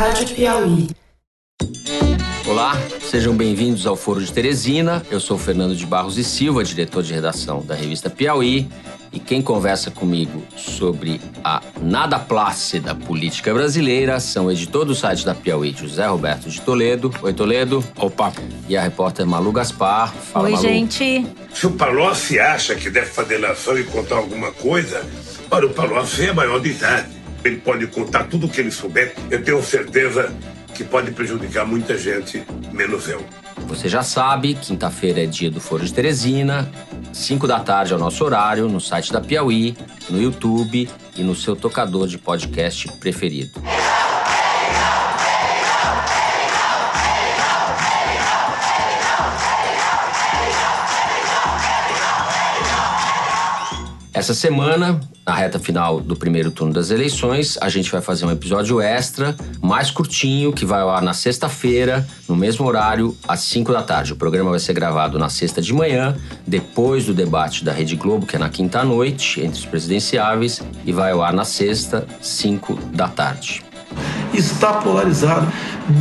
Rádio Piauí. Olá, sejam bem-vindos ao Foro de Teresina. Eu sou Fernando de Barros e Silva, diretor de redação da revista Piauí. E quem conversa comigo sobre a nada plácida política brasileira são o editor do site da Piauí, José Roberto de Toledo. Oi, Toledo. Opa. E a repórter Malu Gaspar. Fala, Oi, Malu. gente. Se o Palocci acha que deve fazer nação e contar alguma coisa, olha, o Palocci é maior de idade. Ele pode contar tudo o que ele souber. Eu tenho certeza que pode prejudicar muita gente, menos eu. Você já sabe, quinta-feira é dia do Foro de Teresina, 5 da tarde é o nosso horário, no site da Piauí, no YouTube e no seu tocador de podcast preferido. Essa semana, na reta final do primeiro turno das eleições, a gente vai fazer um episódio extra, mais curtinho, que vai ao ar na sexta-feira, no mesmo horário, às 5 da tarde. O programa vai ser gravado na sexta de manhã, depois do debate da Rede Globo, que é na quinta noite, entre os presidenciáveis, e vai ao ar na sexta, 5 da tarde. Está polarizado.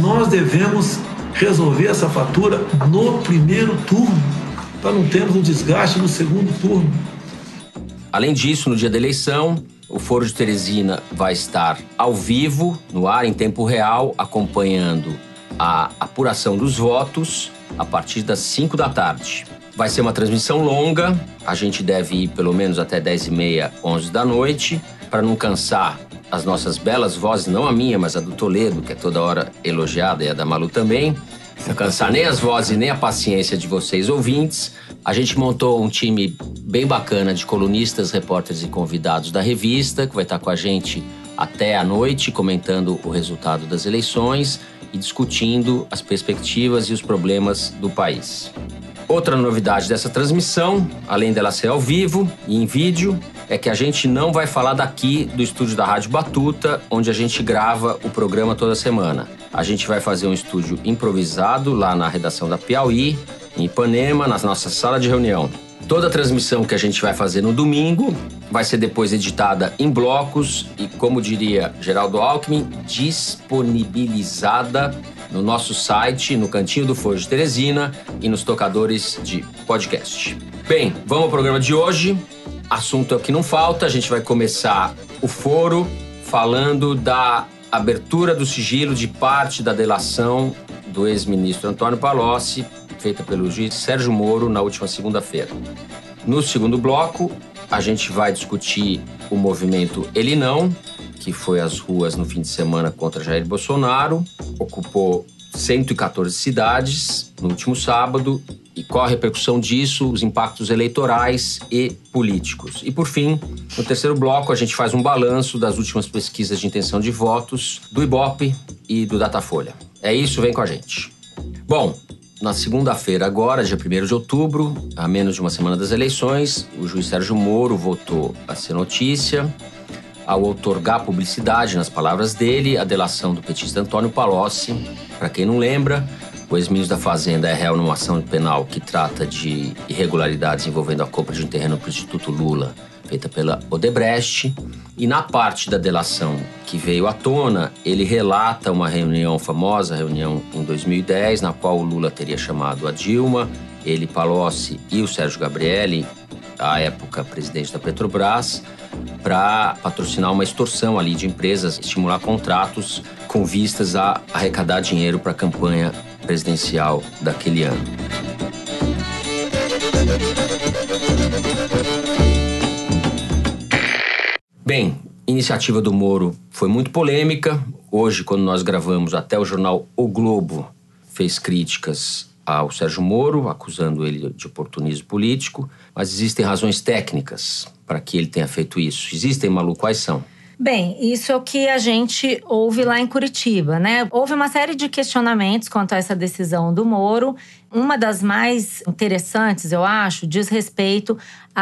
Nós devemos resolver essa fatura no primeiro turno, para não termos um desgaste no segundo turno. Além disso, no dia da eleição, o Foro de Teresina vai estar ao vivo, no ar, em tempo real, acompanhando a apuração dos votos a partir das 5 da tarde. Vai ser uma transmissão longa, a gente deve ir pelo menos até 10 e meia, 11 da noite, para não cansar as nossas belas vozes, não a minha, mas a do Toledo, que é toda hora elogiada, e a da Malu também. Não cansar nem as vozes nem a paciência de vocês ouvintes. A gente montou um time bem bacana de colunistas, repórteres e convidados da revista, que vai estar com a gente até a noite, comentando o resultado das eleições e discutindo as perspectivas e os problemas do país. Outra novidade dessa transmissão, além dela ser ao vivo e em vídeo, é que a gente não vai falar daqui do estúdio da Rádio Batuta, onde a gente grava o programa toda semana. A gente vai fazer um estúdio improvisado lá na redação da Piauí, em Ipanema, na nossa sala de reunião. Toda a transmissão que a gente vai fazer no domingo vai ser depois editada em blocos e, como diria Geraldo Alckmin, disponibilizada no nosso site, no Cantinho do Foro de Teresina e nos tocadores de podcast. Bem, vamos ao programa de hoje. Assunto é o que não falta. A gente vai começar o foro falando da abertura do sigilo de parte da delação do ex-ministro Antônio Palocci feita pelo juiz Sérgio Moro na última segunda-feira. No segundo bloco, a gente vai discutir o movimento Ele Não, que foi às ruas no fim de semana contra Jair Bolsonaro, ocupou 114 cidades no último sábado e qual a repercussão disso, os impactos eleitorais e políticos. E por fim, no terceiro bloco, a gente faz um balanço das últimas pesquisas de intenção de votos do Ibope e do Datafolha. É isso, vem com a gente. Bom, na segunda-feira, agora, dia 1 de outubro, a menos de uma semana das eleições, o juiz Sérgio Moro voltou a ser notícia ao outorgar publicidade, nas palavras dele, a delação do petista Antônio Palocci. Para quem não lembra, o ex-ministro da Fazenda é réu numa ação penal que trata de irregularidades envolvendo a compra de um terreno para o Instituto Lula feita pela Odebrecht. E na parte da delação que veio à tona, ele relata uma reunião famosa, reunião em 2010, na qual o Lula teria chamado a Dilma, ele, Palocci e o Sérgio Gabrielli, à época presidente da Petrobras, para patrocinar uma extorsão ali de empresas, estimular contratos com vistas a arrecadar dinheiro para a campanha presidencial daquele ano. Bem, iniciativa do Moro foi muito polêmica. Hoje, quando nós gravamos, até o jornal O Globo fez críticas ao Sérgio Moro, acusando ele de oportunismo político, mas existem razões técnicas para que ele tenha feito isso. Existem, Malu, quais são? Bem, isso é o que a gente ouve lá em Curitiba, né? Houve uma série de questionamentos quanto a essa decisão do Moro. Uma das mais interessantes, eu acho, diz respeito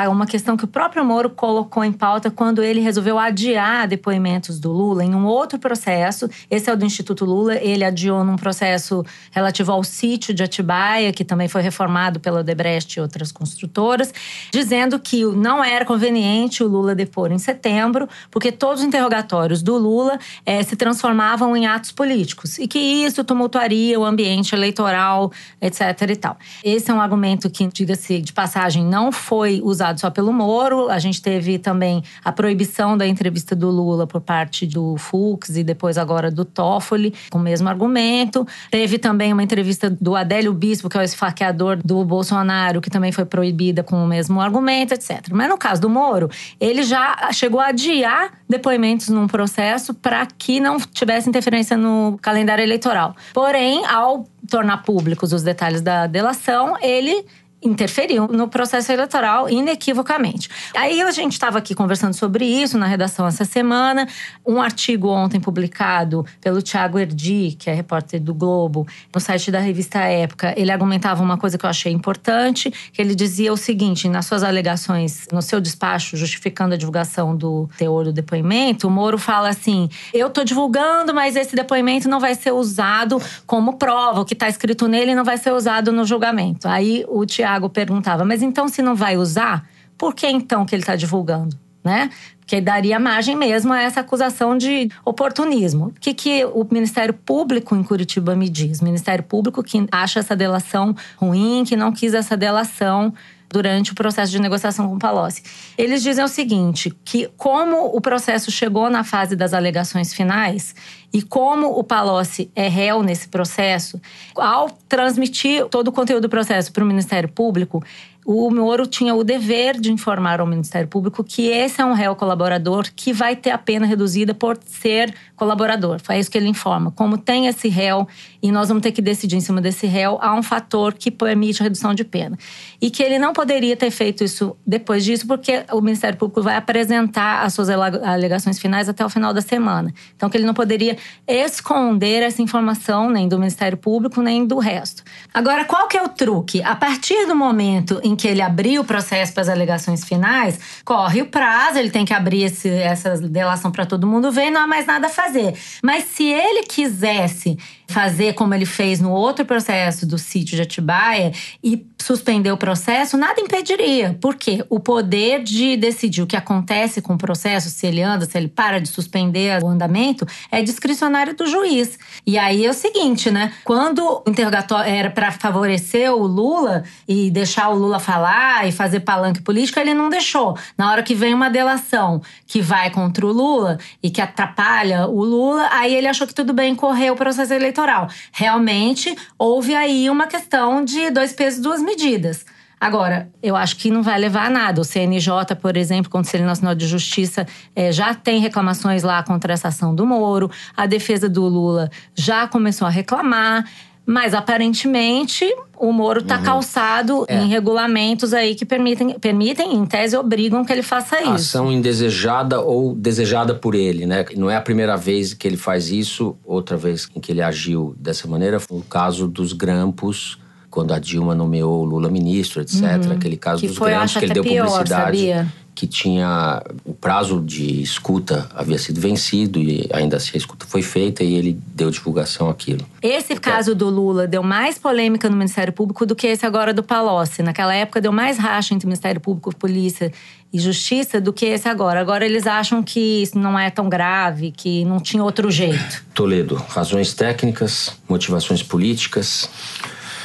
uma questão que o próprio Moro colocou em pauta quando ele resolveu adiar depoimentos do Lula em um outro processo. Esse é o do Instituto Lula. Ele adiou num processo relativo ao sítio de Atibaia, que também foi reformado pela Odebrecht e outras construtoras, dizendo que não era conveniente o Lula depor em setembro, porque todos os interrogatórios do Lula eh, se transformavam em atos políticos e que isso tumultuaria o ambiente eleitoral, etc. e tal. Esse é um argumento que, diga-se de passagem, não foi usado usado só pelo Moro. A gente teve também a proibição da entrevista do Lula por parte do Fux e depois agora do Toffoli, com o mesmo argumento. Teve também uma entrevista do Adélio Bispo, que é o esfaqueador do Bolsonaro, que também foi proibida com o mesmo argumento, etc. Mas no caso do Moro, ele já chegou a adiar depoimentos num processo para que não tivesse interferência no calendário eleitoral. Porém, ao tornar públicos os detalhes da delação, ele interferiu no processo eleitoral inequivocamente. Aí a gente estava aqui conversando sobre isso na redação essa semana. Um artigo ontem publicado pelo Tiago Erdi, que é repórter do Globo, no site da revista Época, ele argumentava uma coisa que eu achei importante, que ele dizia o seguinte, nas suas alegações, no seu despacho justificando a divulgação do teor do depoimento, o Moro fala assim: "Eu estou divulgando, mas esse depoimento não vai ser usado como prova, o que está escrito nele não vai ser usado no julgamento". Aí o Tiago Tiago perguntava, mas então se não vai usar, por que então que ele está divulgando? Né? Porque daria margem mesmo a essa acusação de oportunismo. O que, que o Ministério Público em Curitiba me diz? O Ministério Público que acha essa delação ruim, que não quis essa delação durante o processo de negociação com o Palocci. Eles dizem o seguinte, que como o processo chegou na fase das alegações finais e como o Palocci é réu nesse processo, ao transmitir todo o conteúdo do processo para o Ministério Público, o Moro tinha o dever de informar ao Ministério Público que esse é um réu colaborador que vai ter a pena reduzida por ser colaborador. Foi isso que ele informa. Como tem esse réu e nós vamos ter que decidir em cima desse réu, há um fator que permite a redução de pena. E que ele não poderia ter feito isso depois disso, porque o Ministério Público vai apresentar as suas alegações finais até o final da semana. Então, que ele não poderia esconder essa informação nem do Ministério Público, nem do resto. Agora, qual que é o truque? A partir do momento em que ele abriu o processo para as alegações finais, corre o prazo, ele tem que abrir esse, essa delação para todo mundo ver e não há mais nada a fazer. Mas se ele quisesse fazer como ele fez no outro processo do sítio de Atibaia e suspender o processo, nada impediria. Porque o poder de decidir o que acontece com o processo, se ele anda, se ele para de suspender o andamento, é discricionário do juiz. E aí é o seguinte, né? Quando o interrogatório era para favorecer o Lula e deixar o Lula falar e fazer palanque político, ele não deixou. Na hora que vem uma delação que vai contra o Lula e que atrapalha o Lula, aí ele achou que tudo bem correr o processo eleitoral eleitoral. Realmente houve aí uma questão de dois pesos, duas medidas. Agora, eu acho que não vai levar a nada. O CNJ, por exemplo, Conselho Nacional de Justiça, é, já tem reclamações lá contra essa ação do Moro. A defesa do Lula já começou a reclamar. Mas aparentemente o Moro está uhum. calçado é. em regulamentos aí que permitem, permitem, em tese, obrigam que ele faça isso. Ação indesejada ou desejada por ele, né? Não é a primeira vez que ele faz isso, outra vez em que ele agiu dessa maneira foi o caso dos grampos quando a Dilma nomeou o Lula ministro, etc. Uhum. Aquele caso que dos foi, grampos que ele deu pior, publicidade. Sabia? Que tinha o prazo de escuta havia sido vencido e ainda assim a escuta foi feita e ele deu divulgação àquilo. Esse então, caso do Lula deu mais polêmica no Ministério Público do que esse agora do Palocci. Naquela época deu mais racha entre Ministério Público, Polícia e Justiça do que esse agora. Agora eles acham que isso não é tão grave, que não tinha outro jeito. Toledo, razões técnicas, motivações políticas.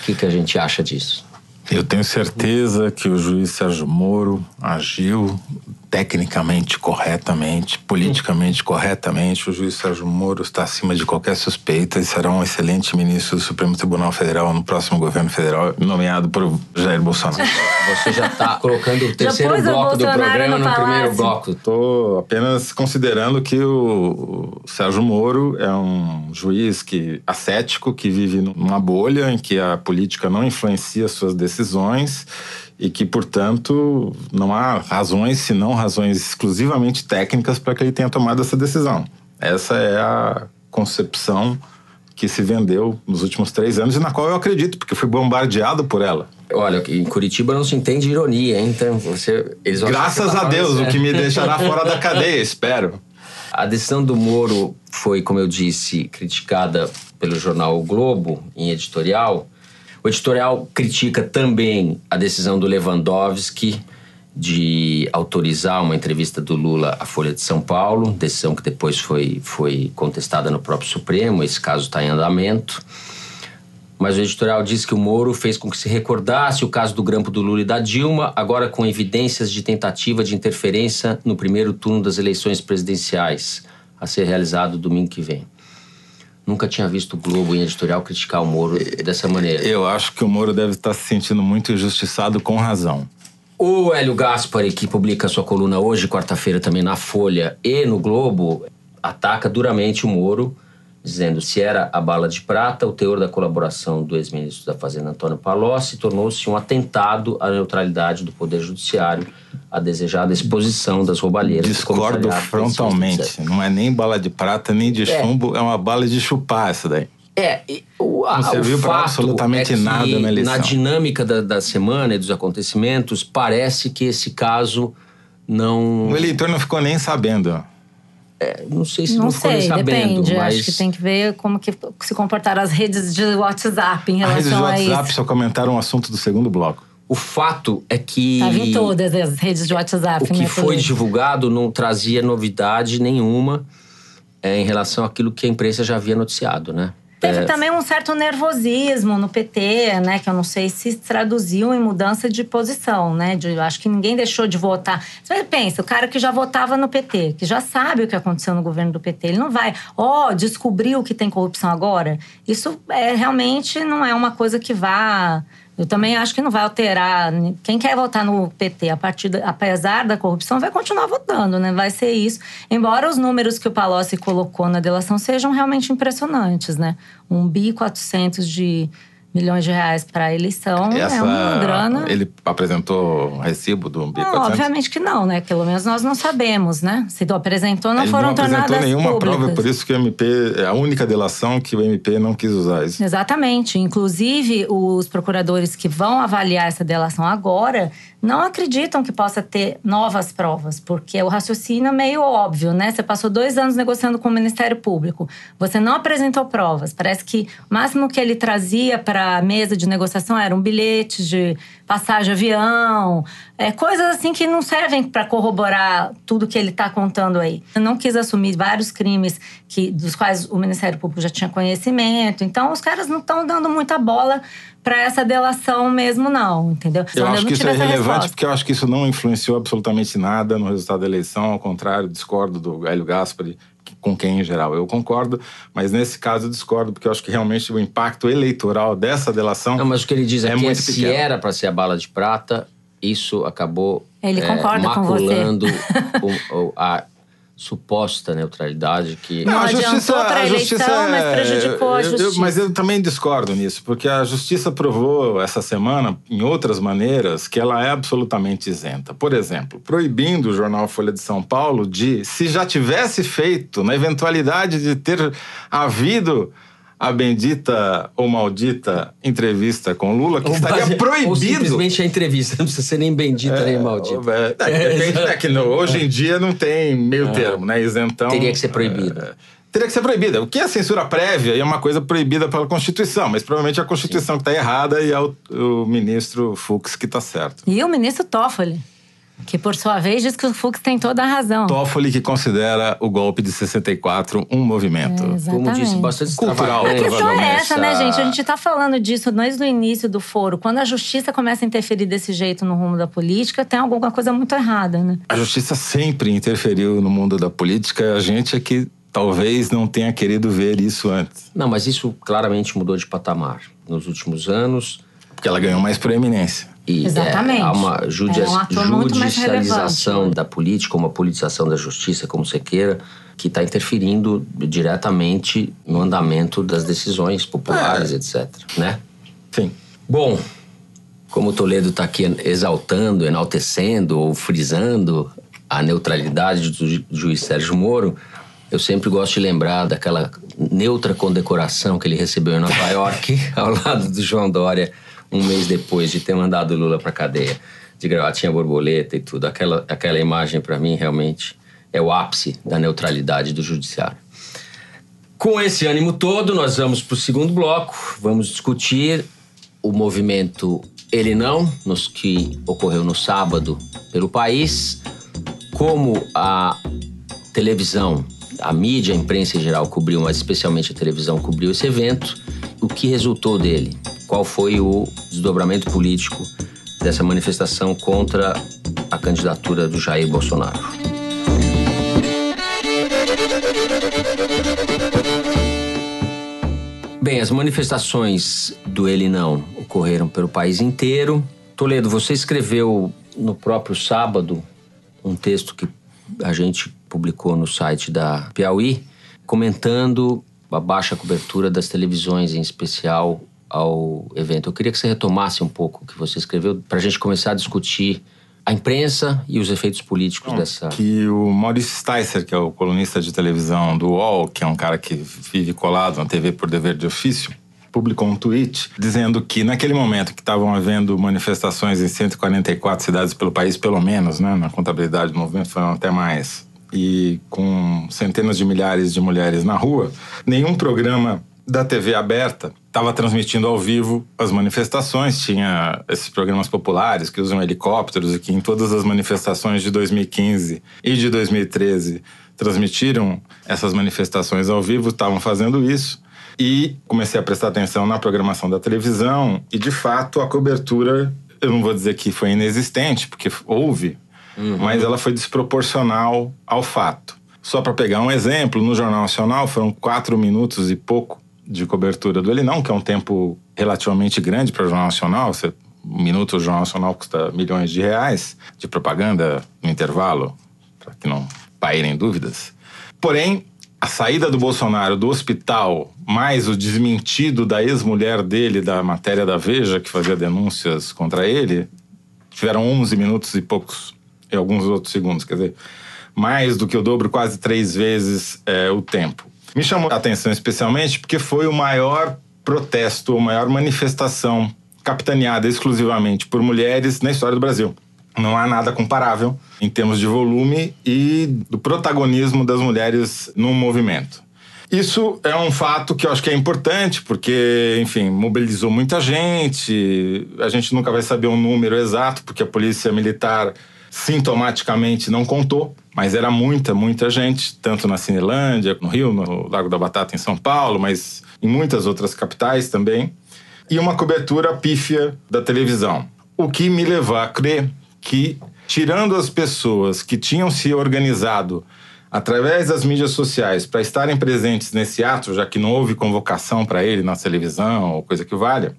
O que, que a gente acha disso? Eu tenho certeza que o juiz Sérgio Moro agiu tecnicamente corretamente, politicamente corretamente. O juiz Sérgio Moro está acima de qualquer suspeita e será um excelente ministro do Supremo Tribunal Federal no próximo governo federal, nomeado por Jair Bolsonaro. Você já está colocando o terceiro bloco do programa no, no primeiro bloco. Estou apenas considerando que o Sérgio Moro é um juiz que ascético, que vive numa bolha em que a política não influencia suas decisões e que, portanto, não há razões, senão razões exclusivamente técnicas para que ele tenha tomado essa decisão. Essa é a concepção que se vendeu nos últimos três anos e na qual eu acredito, porque fui bombardeado por ela. Olha, em Curitiba não se entende ironia, hein? então você, Graças a Deus, o que me deixará fora da cadeia, espero. A decisão do Moro foi, como eu disse, criticada pelo jornal O Globo, em editorial. O editorial critica também a decisão do Lewandowski de autorizar uma entrevista do Lula à Folha de São Paulo, decisão que depois foi, foi contestada no próprio Supremo, esse caso está em andamento. Mas o editorial diz que o Moro fez com que se recordasse o caso do grampo do Lula e da Dilma, agora com evidências de tentativa de interferência no primeiro turno das eleições presidenciais, a ser realizado domingo que vem. Nunca tinha visto o Globo em editorial criticar o Moro dessa maneira. Eu acho que o Moro deve estar se sentindo muito injustiçado com razão. O Hélio Gaspari, que publica sua coluna hoje, quarta-feira, também na Folha e no Globo, ataca duramente o Moro, dizendo se era a bala de prata, o teor da colaboração do ex-ministro da Fazenda Antônio Palocci tornou-se um atentado à neutralidade do Poder Judiciário, a desejada exposição das roubalheiras. do Discordo frontalmente. 617. Não é nem bala de prata, nem de É. chumbo, é uma bala de chupar essa daí. É, o, a, Não serviu fato absolutamente é nada na eleição. dinâmica da, da semana e dos acontecimentos, parece que esse caso não. O eleitor não ficou nem sabendo. Não sei se não, nem sei, sabendo, depende. mas. Acho que tem que ver como que se comportaram as redes de WhatsApp em A rede de relação a WhatsApp isso. só comentaram o assunto do segundo bloco. O fato é que. Tava em todas as redes de WhatsApp. O que né, foi divulgado não trazia novidade nenhuma é, em relação àquilo que a imprensa já havia noticiado, né? Teve É, também um certo nervosismo no PT, né? Que eu não sei se traduziu em mudança de posição, né? De, eu acho que ninguém deixou de votar. Você pensa, o cara que já votava no PT, que já sabe o que aconteceu no governo do PT, ele não vai, ó, descobriu que tem corrupção agora. Isso é realmente não é uma coisa que vá. Eu também acho que não vai alterar. Quem quer votar no PT, a partir apesar da corrupção, vai continuar votando, né? Vai ser isso. Embora os números que o Palocci colocou na delação sejam realmente impressionantes, né? Um bi 400 de milhões de reais para a eleição Essa, é uma grana. Ele apresentou recibo do Não, obviamente que não, né? Pelo menos nós não sabemos, né? Se apresentou, não Ele foram não apresentou tornadas nenhuma prova, por isso que o MP é a única delação que o MP não quis usar. Isso. Exatamente. Inclusive, os procuradores que vão avaliar essa delação agora não acreditam que possa ter novas provas, porque o raciocínio é meio óbvio, né? Você passou dois anos negociando com o Ministério Público, você não apresentou provas. Parece que o máximo que ele trazia para a mesa de negociação eram bilhetes de passagem de avião, é, coisas assim que não servem para corroborar tudo que ele está contando aí. Eu não quis assumir vários crimes que, dos quais o Ministério Público já tinha conhecimento, então os caras não estão dando muita bola para essa delação mesmo, não, entendeu? Eu acho que isso é relevante resposta. porque eu acho que isso não influenciou absolutamente nada no resultado da eleição. Ao contrário, discordo do Hélio Gaspari, com quem em geral eu concordo, mas nesse caso eu discordo porque eu acho que realmente o impacto eleitoral dessa delação Não, mas o que ele diz É aqui é, muito se pequeno. era para ser a bala de prata, isso acabou Ele é, concorda com você. maculando o- o- a suposta neutralidade que Não adiantou pra a eleição, justiça mas é- prejudicou a eu- eu- justiça. mas eu também discordo nisso, porque a justiça provou essa semana, em outras maneiras, que ela é absolutamente isenta. Por exemplo, proibindo o jornal Folha de São Paulo de, se já tivesse feito, na eventualidade de ter havido a bendita ou maldita entrevista com Lula, que Ou estaria base- Ou proibido. simplesmente a entrevista, não precisa ser nem bendita nem maldita. É, é, depende, né, que no- hoje em dia não tem meio termo, né? Isentão. Teria que ser proibido. é, teria que ser proibida. O que é censura prévia é uma coisa proibida pela Constituição, mas provavelmente é a Constituição que está errada e é o, o ministro Fux que está certo. E o ministro Toffoli, que por sua vez diz que o Fux tem toda a razão. Toffoli que considera o golpe de 64 um movimento. É, Como disse, bastante Cultural. A questão é essa, né, a- gente? A gente tá falando disso desde o início do foro. Quando a justiça começa a interferir desse jeito no rumo da política, tem alguma coisa muito errada, né? A justiça sempre interferiu no mundo da política, a gente é que talvez não tenha querido ver isso antes. Não, mas isso claramente mudou de patamar nos últimos anos. Porque ela ganhou mais proeminência. E Exatamente. é, há uma judia- É um judicialização da política, uma politização da justiça, como você queira, que está interferindo diretamente no andamento das decisões populares, É. etc. Né? Sim. Bom, como o Toledo está aqui exaltando, enaltecendo ou frisando a neutralidade do ju- juiz Sérgio Moro, Eu sempre gosto de lembrar daquela neutra condecoração que ele recebeu em Nova York, ao lado do João Dória, um mês depois de ter mandado Lula para cadeia, de gravatinha borboleta e tudo. Aquela, aquela imagem, para mim, realmente é o ápice da neutralidade do judiciário. Com esse ânimo todo, nós vamos para o segundo bloco. Vamos discutir o movimento Ele Não, nos que ocorreu no sábado pelo país, como a televisão a mídia, a imprensa em geral cobriu, mas especialmente a televisão cobriu esse evento. O que resultou dele? Qual foi o desdobramento político dessa manifestação contra a candidatura do Jair Bolsonaro? Bem, as manifestações do Ele Não ocorreram pelo país inteiro. Toledo, você escreveu no próprio sábado um texto que a gente publicou no site da Piauí, comentando a baixa cobertura das televisões, em especial ao evento. Eu queria que você retomasse um pouco o que você escreveu, para a gente começar a discutir a imprensa e os efeitos políticos dessa. Que o Maurice Sticer, que é o colunista de televisão do UOL, que é um cara que vive colado na TV por dever de ofício, publicou um tweet dizendo que naquele momento que estavam havendo manifestações em 144 cidades pelo país, pelo menos, né, na contabilidade do movimento foram até mais, e com centenas de milhares de mulheres na rua, nenhum programa da TV aberta estava transmitindo ao vivo as manifestações. Tinha esses programas populares que usam helicópteros e que em todas as manifestações de 2015 e de 2013 transmitiram essas manifestações ao vivo, estavam fazendo isso. E comecei a prestar atenção na programação da televisão e, de fato, a cobertura, eu não vou dizer que foi inexistente, porque houve, uhum. mas ela foi desproporcional ao fato. Só para pegar um exemplo, no Jornal Nacional foram quatro minutos e pouco de cobertura do Ele Não, que é um tempo relativamente grande para o Jornal Nacional. Você, um minuto do Jornal Nacional custa milhões de reais de propaganda no intervalo, para que não pairem dúvidas. Porém, a saída do Bolsonaro do hospital, mais o desmentido da ex-mulher dele da matéria da Veja, que fazia denúncias contra ele, tiveram 11 minutos e poucos, e alguns outros segundos, quer dizer, mais do que o dobro, quase três vezes é, o tempo. Me chamou a atenção especialmente porque foi o maior protesto, a maior manifestação capitaneada exclusivamente por mulheres na história do Brasil. Não há nada comparável em termos de volume e do protagonismo das mulheres no movimento. Isso é um fato que eu acho que é importante, porque, enfim, mobilizou muita gente. A gente nunca vai saber o um número exato, porque a polícia militar sintomaticamente não contou, mas era muita, muita gente, tanto na Cinelândia, no Rio, no Lago da Batata, em São Paulo, mas em muitas outras capitais também. E uma cobertura pífia da televisão. O que me levou a crer que, tirando as pessoas que tinham se organizado através das mídias sociais para estarem presentes nesse ato, já que não houve convocação para ele na televisão ou coisa que valha,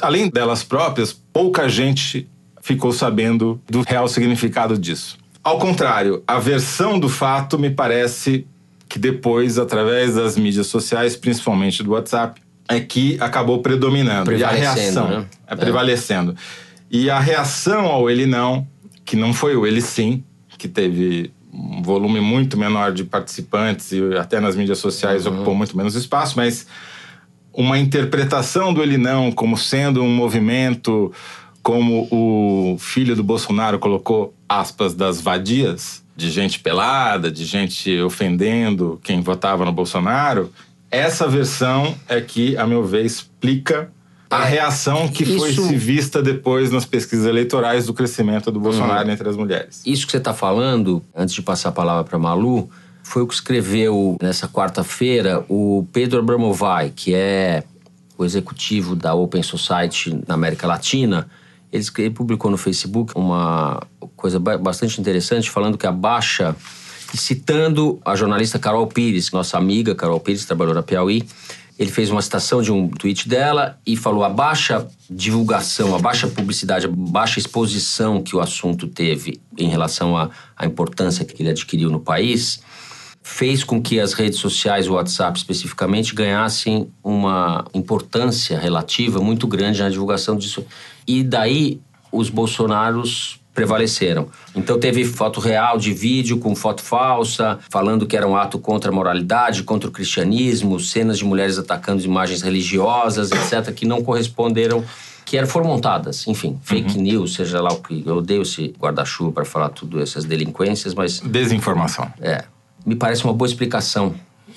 além delas próprias, pouca gente ficou sabendo do real significado disso. Ao contrário, a versão do fato me parece que depois, através das mídias sociais, principalmente do WhatsApp, é que acabou predominando. E a reação né? é, é prevalecendo. E a reação ao ele não, que não foi o ele sim, que teve um volume muito menor de participantes e até nas mídias sociais uhum. ocupou muito menos espaço, mas uma interpretação do ele não como sendo um movimento como o filho do Bolsonaro colocou aspas das vadias, de gente pelada, de gente ofendendo quem votava no Bolsonaro, essa versão é que, a meu ver, explica a reação que Isso... foi se vista depois nas pesquisas eleitorais do crescimento do Bolsonaro uhum. entre as mulheres. Isso que você está falando, antes de passar a palavra para Malu, foi o que escreveu nessa quarta-feira o Pedro Abramovay, que é o executivo da Open Society na América Latina. Ele, publicou no Facebook uma coisa bastante interessante, falando que a baixa, citando a jornalista Carol Pires, nossa amiga Carol Pires, trabalhou na Piauí, ele fez uma citação de um tweet dela e falou a baixa divulgação, a baixa publicidade, a baixa exposição que o assunto teve em relação à, à importância que ele adquiriu no país, fez com que as redes sociais, o WhatsApp especificamente, ganhassem uma importância relativa muito grande na divulgação disso. E daí os bolsonaros prevaleceram. Então teve foto real de vídeo com foto falsa, falando que era um ato contra a moralidade, contra o cristianismo, cenas de mulheres atacando imagens religiosas, etc., que não corresponderam que eram, foram montadas, enfim, fake uhum. news, seja lá o que. Eu odeio esse guarda-chuva para falar tudo essas delinquências, mas. Desinformação. É. Me parece uma boa explicação,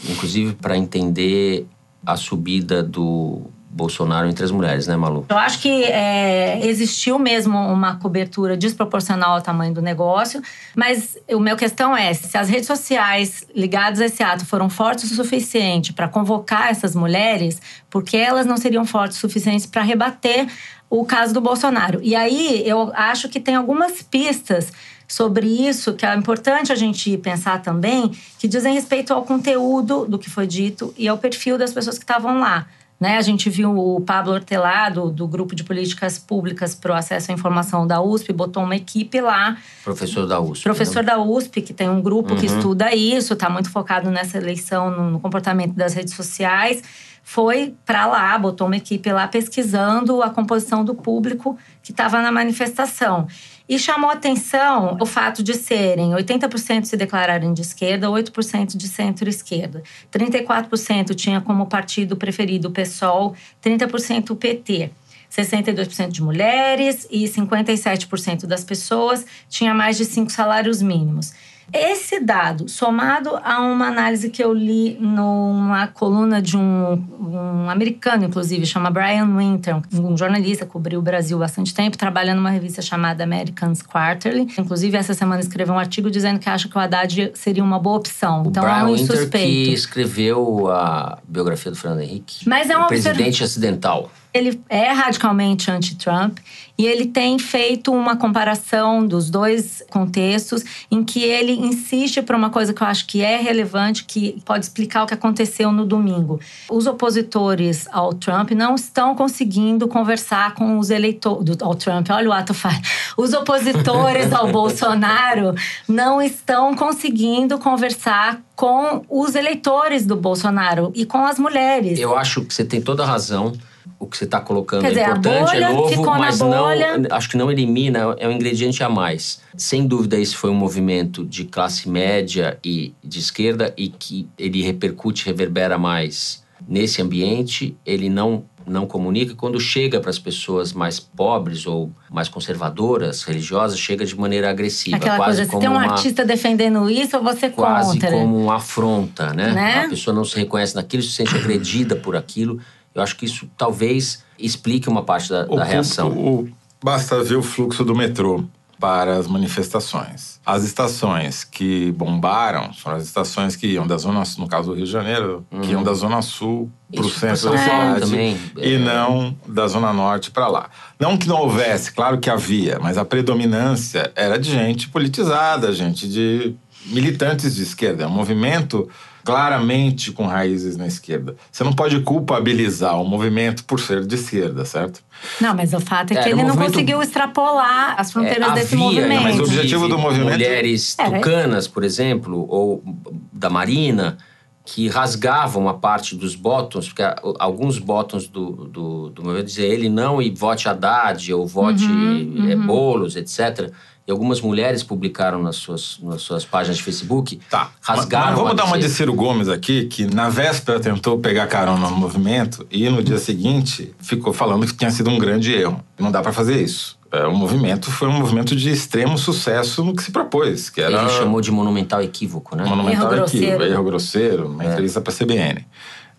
inclusive para entender a subida do Bolsonaro entre as mulheres, né, Malu? Eu acho que é, existiu mesmo uma cobertura desproporcional ao tamanho do negócio, mas o meu questão é se as redes sociais ligadas a esse ato foram fortes o suficiente para convocar essas mulheres, porque elas não seriam fortes o suficiente para rebater o caso do Bolsonaro. E aí eu acho que tem algumas pistas sobre isso que é importante a gente pensar também, que dizem respeito ao conteúdo do que foi dito e ao perfil das pessoas que estavam lá. Né? A gente viu o Pablo Hortelado, do Grupo de Políticas Públicas para o Acesso à Informação da USP, botou uma equipe lá. Professor da USP. Professor né? da USP, que tem um grupo uhum. que estuda isso, está muito focado nessa eleição, no, no comportamento das redes sociais. Foi para lá, botou uma equipe lá pesquisando a composição do público que estava na manifestação. E chamou atenção o fato de serem 80% se declararem de esquerda, 8% de centro-esquerda. 34% tinha como partido preferido o PSOL, 30% o PT. 62% de mulheres e 57% das pessoas tinha mais de cinco salários mínimos. Esse dado, somado a uma análise que eu li numa coluna de um, um americano, inclusive, chama Brian Winter, um jornalista que cobriu o Brasil há bastante tempo, trabalha numa revista chamada Americans Quarterly. Inclusive, essa semana escreveu um artigo dizendo que acha que o Haddad seria uma boa opção. O então, Brian é um Winter suspeito. que escreveu a biografia do Fernando Henrique. Mas é um presidente acidental. Ele é radicalmente anti-Trump e ele tem feito uma comparação dos dois contextos em que ele insiste para uma coisa que eu acho que é relevante, que pode explicar o que aconteceu no domingo. Os opositores ao Trump não estão conseguindo conversar com os eleitores ao Trump. Olha o ato falho. Os opositores ao Bolsonaro não estão conseguindo conversar com os eleitores do Bolsonaro e com as mulheres. Eu acho que você tem toda a razão o que você está colocando Quer é dizer, importante, é novo, mas não, acho que não elimina, é um ingrediente a mais. Sem dúvida, esse foi um movimento de classe média e de esquerda e que ele repercute, reverbera mais nesse ambiente. Ele não não comunica quando chega para as pessoas mais pobres ou mais conservadoras, religiosas, chega de maneira agressiva, Aquela quase coisa, como se tem um uma, artista defendendo isso, ou você quase contra. como uma afronta, né? Né? A pessoa não se reconhece naquilo, se sente agredida por aquilo. Eu acho que isso talvez explique uma parte da, da reação. O, basta ver o fluxo do metrô para as manifestações. As estações que bombaram foram as estações que iam da zona no caso do Rio de Janeiro, uhum. que iam da zona sul para o centro da cidade também. e é. não da zona norte para lá. Não que não houvesse, claro que havia, mas a predominância era de gente politizada, gente de militantes de esquerda, é um movimento claramente com raízes na esquerda. Você não pode culpabilizar o movimento por ser de esquerda, certo? Não, mas o fato é que é, ele não conseguiu extrapolar as fronteiras é, desse havia, movimento. Mas o objetivo do movimento... Mulheres tucanas, por exemplo, ou da Marina, que rasgavam uma parte dos botões, porque alguns botões do, do, do movimento diziam ele não e vote Haddad, ou vote uhum, uhum. Boulos, etc., e algumas mulheres publicaram nas suas, nas suas páginas de Facebook, tá. rasgaram. Mas, mas vamos dar uma de Ciro Gomes aqui, que na véspera tentou pegar carona no movimento e no dia seguinte ficou falando que tinha sido um grande erro. Não dá para fazer isso. É, o movimento foi um movimento de extremo sucesso no que se propôs, que era... Ele chamou de monumental equívoco, né? Monumental erro equívoco, grosseiro. erro grosseiro, uma é. entrevista para a CBN.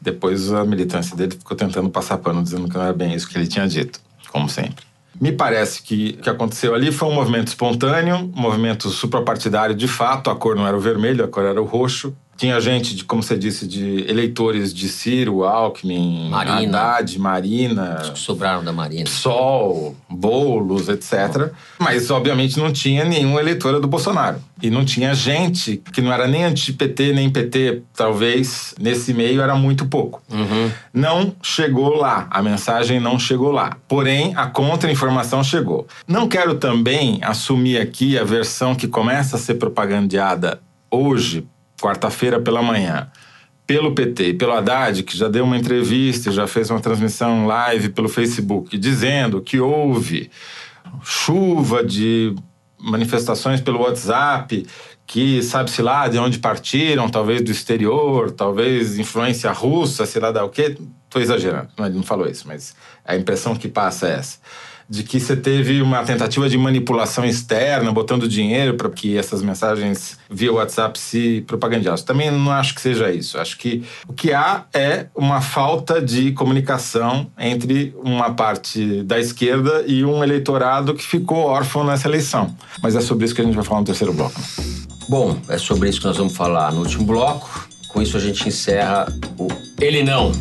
Depois a militância dele ficou tentando passar pano, dizendo que não era bem isso que ele tinha dito, como sempre. Me parece que o que aconteceu ali foi um movimento espontâneo, um movimento suprapartidário de fato. A cor não era o vermelho, a cor era o roxo. Tinha gente, de, como você disse, de eleitores de Ciro, Alckmin, Marina. Haddad, Marina. Os que sobraram da Marina. Sol, Boulos, etc. Mas, obviamente, não tinha nenhum eleitora do Bolsonaro. E não tinha gente que não era nem anti-PT, nem PT, talvez, nesse meio era muito pouco. Uhum. Não chegou lá, a mensagem não chegou lá. Porém, a contra-informação chegou. Não quero também assumir aqui a versão que começa a ser propagandeada hoje quarta-feira pela manhã, pelo PT e pelo Haddad, que já deu uma entrevista, já fez uma transmissão live pelo Facebook, dizendo que houve chuva de manifestações pelo WhatsApp, que sabe-se lá de onde partiram, talvez do exterior, talvez influência russa, sei lá da o quê. Estou exagerando, ele não falou isso, mas a impressão que passa é essa de que você teve uma tentativa de manipulação externa, botando dinheiro para que essas mensagens via WhatsApp se propagandeassem. Também não acho que seja isso. Acho que o que há é uma falta de comunicação entre uma parte da esquerda e um eleitorado que ficou órfão nessa eleição. Mas é sobre isso que a gente vai falar no terceiro bloco. Bom, é sobre isso que nós vamos falar no último bloco. Com isso a gente encerra o Ele Não.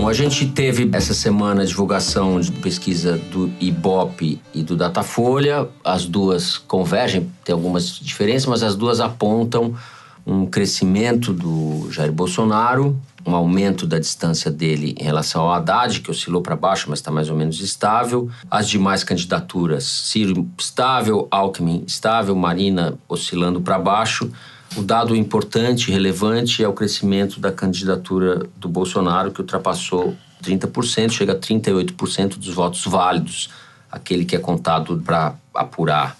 Bom, a gente teve essa semana a divulgação de pesquisa do Ibope e do Datafolha. As duas convergem, tem algumas diferenças, mas as duas apontam um crescimento do Jair Bolsonaro, um aumento da distância dele em relação ao Haddad, que oscilou para baixo, mas está mais ou menos estável. As demais candidaturas, Ciro estável, Alckmin estável, Marina oscilando para baixo. O dado importante, relevante, é o crescimento da candidatura do Bolsonaro, que ultrapassou 30%, chega a 38% dos votos válidos, aquele que é contado para apurar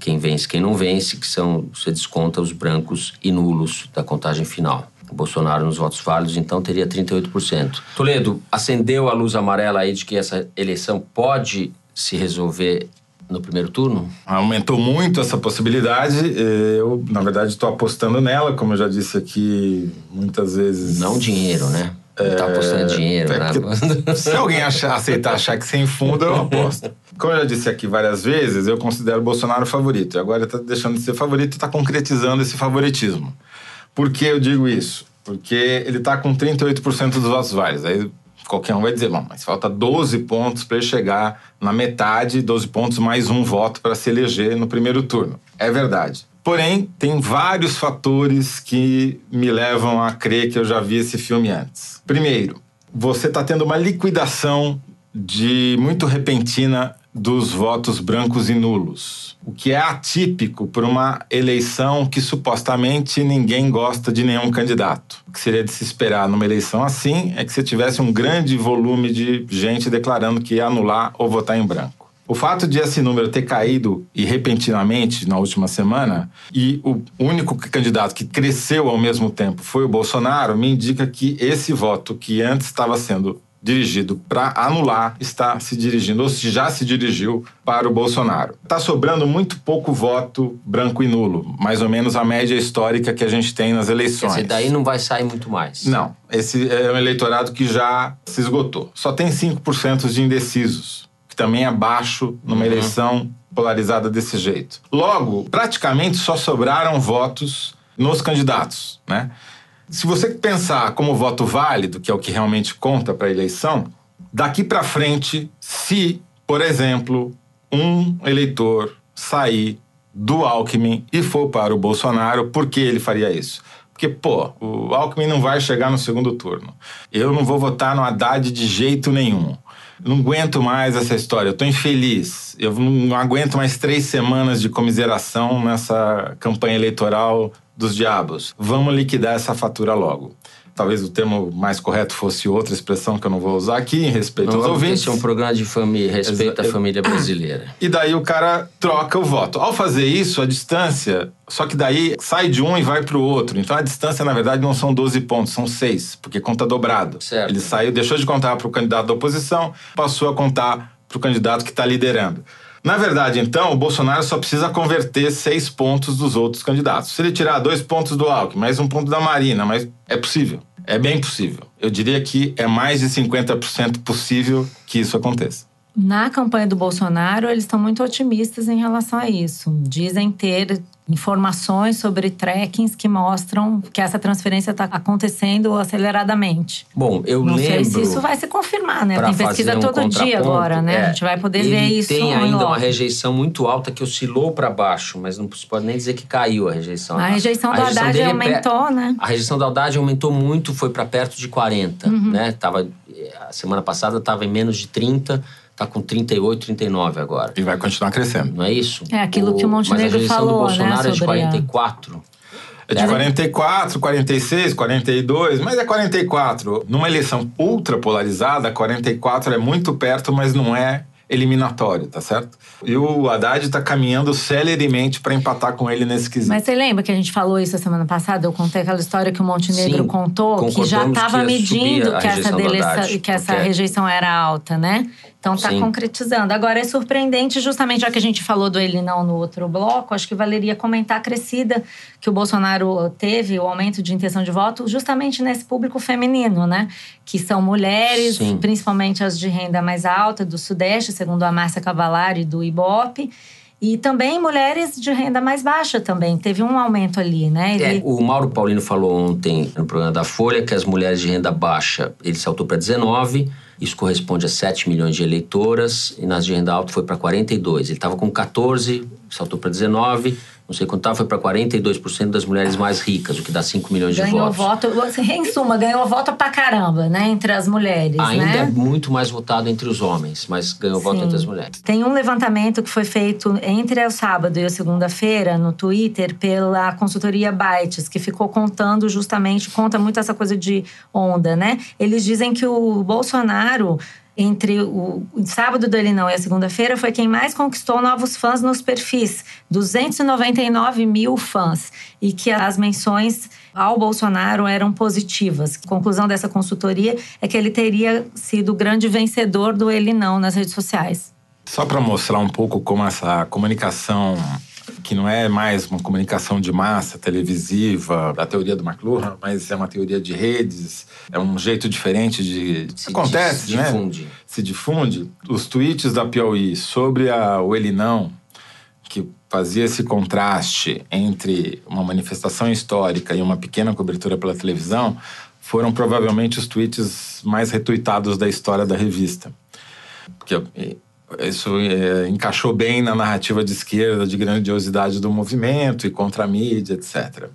quem vence, quem não vence, que são, você desconta os brancos e nulos da contagem final. O Bolsonaro nos votos válidos, então, teria 38%. Toledo, acendeu a luz amarela aí de que essa eleição pode se resolver no primeiro turno? Aumentou muito essa possibilidade. Eu, na verdade, estou apostando nela, como eu já disse aqui muitas vezes. Não dinheiro, né? Tá apostando dinheiro, é né? Se alguém achar, aceitar achar que sem fundo, eu aposto. Como eu já disse aqui várias vezes, eu considero o Bolsonaro favorito. E agora está deixando de ser favorito e está concretizando esse favoritismo. Por que eu digo isso? Porque ele está com 38% dos votos válidos. Aí qualquer um vai dizer, bom, mas falta 12 pontos para ele chegar na metade, 12 pontos mais um voto para se eleger no primeiro turno. É verdade. Porém, tem vários fatores que me levam a crer que eu já vi esse filme antes. Primeiro, você está tendo uma liquidação de muito repentina dos votos brancos e nulos, o que é atípico para uma eleição que supostamente ninguém gosta de nenhum candidato. O que seria de se esperar numa eleição assim é que você tivesse um grande volume de gente declarando que ia anular ou votar em branco. O fato de esse número ter caído e repentinamente na última semana e o único candidato que cresceu ao mesmo tempo foi o Bolsonaro me indica que esse voto que antes estava sendo dirigido para anular está se dirigindo, ou se já se dirigiu para o Bolsonaro. Está sobrando muito pouco voto branco e nulo, mais ou menos a média histórica que a gente tem nas eleições. Esse daí não vai sair muito mais. Não, esse é um eleitorado que já se esgotou. Só tem 5% de indecisos, que também é baixo numa uhum. eleição polarizada desse jeito. Logo, praticamente só sobraram votos nos candidatos, né? Se você pensar como voto válido, que é o que realmente conta para a eleição, daqui para frente, se, por exemplo, um eleitor sair do Alckmin e for para o Bolsonaro, por que ele faria isso? Porque, pô, o Alckmin não vai chegar no segundo turno. Eu não vou votar no Haddad de jeito nenhum. Não aguento mais essa história, eu tô infeliz. Eu não aguento mais três semanas de comiseração nessa campanha eleitoral dos diabos. Vamos liquidar essa fatura logo. Talvez o termo mais correto fosse outra expressão que eu não vou usar aqui, em respeito não, aos ouvintes. Esse é um programa de família, respeito à família brasileira. E daí o cara troca o voto. Ao fazer isso, a distância, só que daí sai de um e vai para o outro. Então a distância, na verdade, não são 12 pontos, são 6, porque conta dobrado. Certo. Ele saiu, deixou de contar para o candidato da oposição, passou a contar para o candidato que está liderando. Na verdade, então, o Bolsonaro só precisa converter seis pontos dos outros candidatos. Se ele tirar dois pontos do Alckmin, mais um ponto da Marina, mas é possível. É bem possível. Eu diria que é mais de 50% possível que isso aconteça. Na campanha do Bolsonaro, eles estão muito otimistas em relação a isso. Dizem ter informações sobre trackings que mostram que essa transferência está acontecendo aceleradamente. Bom, eu Não lembro. Não sei se isso vai se confirmar, né? Tem pesquisa um todo dia agora, né? É, a gente vai poder ver isso. Tem ainda uma rejeição muito alta que oscilou para baixo, mas não se pode nem dizer que caiu a rejeição. A rejeição a rejeição Haddad aumentou, é, né? A rejeição do Haddad aumentou muito, foi para perto de 40, uhum. né? Tava, a semana passada estava em menos de 30 Está com 38, 39 agora. E vai continuar crescendo. Não é isso? É aquilo o, que o Montenegro falou, do Bolsonaro né, é de 44. É de É. 44, 46, 42, mas é 44. Numa eleição ultra polarizada, 44 é muito perto, mas não é eliminatório, tá certo? E o Haddad tá caminhando celeremente para empatar com ele nesse quesito. Mas você lembra que a gente falou isso a semana passada? Eu contei aquela história que o Montenegro Sim, contou, que já estava medindo a que essa, rejeição Haddad, que essa rejeição era alta, né? Então tá Sim. concretizando. Agora é surpreendente, justamente já que a gente falou do ele não no outro bloco, acho que valeria comentar a crescida que o Bolsonaro teve, o aumento de intenção de voto, justamente nesse público feminino, né? Que são mulheres, Sim. principalmente as de renda mais alta do Sudeste, segundo a Márcia Cavalari do Ibope. E também mulheres de renda mais baixa também. Teve um aumento ali, né? É, Ele- o Mauro Paulino falou ontem no programa da Folha que as mulheres de renda baixa, ele saltou para 19, isso corresponde a 7 milhões de eleitoras, e nas de renda alta foi para 42. Ele estava com 14, saltou para 19, não sei quanto estava, foi para 42% das mulheres mais ricas, o que dá 5 milhões de ganhou votos. voto. assim, Em suma, ganhou voto pra caramba, né? Entre as mulheres, Ainda é né? muito mais votado entre os homens, mas ganhou voto Sim. entre as mulheres. Tem um levantamento que foi feito entre o sábado e a segunda-feira no Twitter pela consultoria Bytes, que ficou contando justamente, conta muito essa coisa de onda, né? Eles dizem que o Bolsonaro. Entre o, sábado do Ele Não e a segunda-feira, foi quem mais conquistou novos fãs nos perfis. 299 mil fãs. E que as menções ao Bolsonaro eram positivas. A conclusão dessa consultoria é que ele teria sido o grande vencedor do Ele Não nas redes sociais. Só para mostrar um pouco como essa comunicação, que não é mais uma comunicação de massa televisiva, da teoria do McLuhan, mas é uma teoria de redes, é um jeito diferente de. Se acontece, dis- né? difunde. Se difunde. Os tweets da Piauí sobre a, o Ele Não, que fazia esse contraste entre uma manifestação histórica e uma pequena cobertura pela televisão, foram provavelmente os tweets mais retuitados da história da revista. Porque eh, isso eh, encaixou bem na narrativa de esquerda, de grandiosidade do movimento e contra a mídia, etc.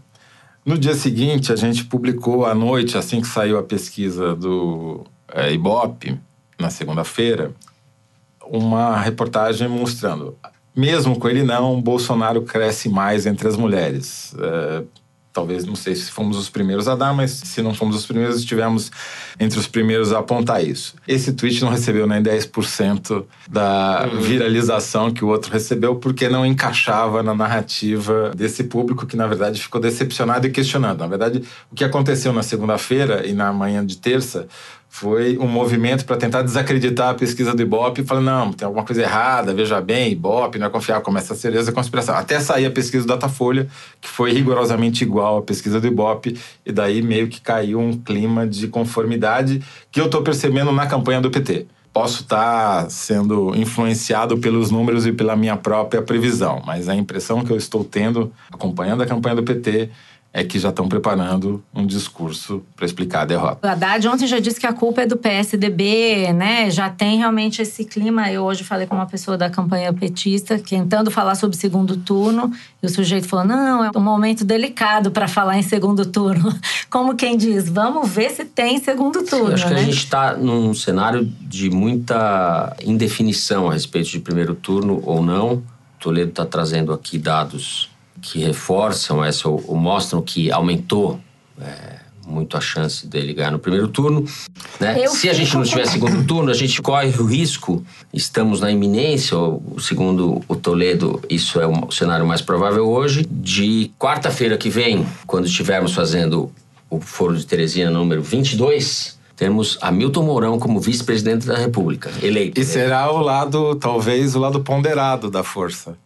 No dia seguinte, a gente publicou à noite, assim que saiu a pesquisa do eh, Ibope, na segunda-feira, uma reportagem mostrando, mesmo com ele não, Bolsonaro cresce mais entre as mulheres. É, talvez, não sei se fomos os primeiros a dar, mas se não fomos os primeiros, estivemos entre os primeiros a apontar isso. Esse tweet não recebeu nem 10% da viralização que o outro recebeu, porque não encaixava na narrativa desse público que, na verdade, ficou decepcionado e questionando. Na verdade, o que aconteceu na segunda-feira e na manhã de terça foi um movimento para tentar desacreditar a pesquisa do Ibope, falando, não, tem alguma coisa errada, veja bem, Ibope, não é confiar, começa a ser essa conspiração. Até sair a pesquisa do Datafolha, que foi rigorosamente igual à pesquisa do Ibope, e daí meio que caiu um clima de conformidade que eu estou percebendo na campanha do PT. Posso estar sendo influenciado pelos números e pela minha própria previsão, mas a impressão que eu estou tendo, acompanhando a campanha do PT, é que já estão preparando um discurso para explicar a derrota. O Haddad ontem já disse que a culpa é do PSDB, né? Já tem realmente esse clima. Eu hoje falei com uma pessoa da campanha petista, tentando falar sobre segundo turno, e o sujeito falou: não, é um momento delicado para falar em segundo turno. Como quem diz, vamos ver se tem segundo turno. Eu acho que né? a gente está num cenário de muita indefinição a respeito de primeiro turno ou não. Toledo está trazendo aqui dados que reforçam essa ou, ou mostram que aumentou é, muito a chance dele ganhar no primeiro turno. Né? Se a gente não tiver segundo turno, a gente corre o risco, estamos na iminência, ou, segundo o Toledo, isso é o cenário mais provável hoje, de quarta-feira que vem, quando estivermos fazendo o Foro de Teresina número 22, temos Hamilton Mourão como vice-presidente da República, eleito. E será o lado, talvez, o lado ponderado da força.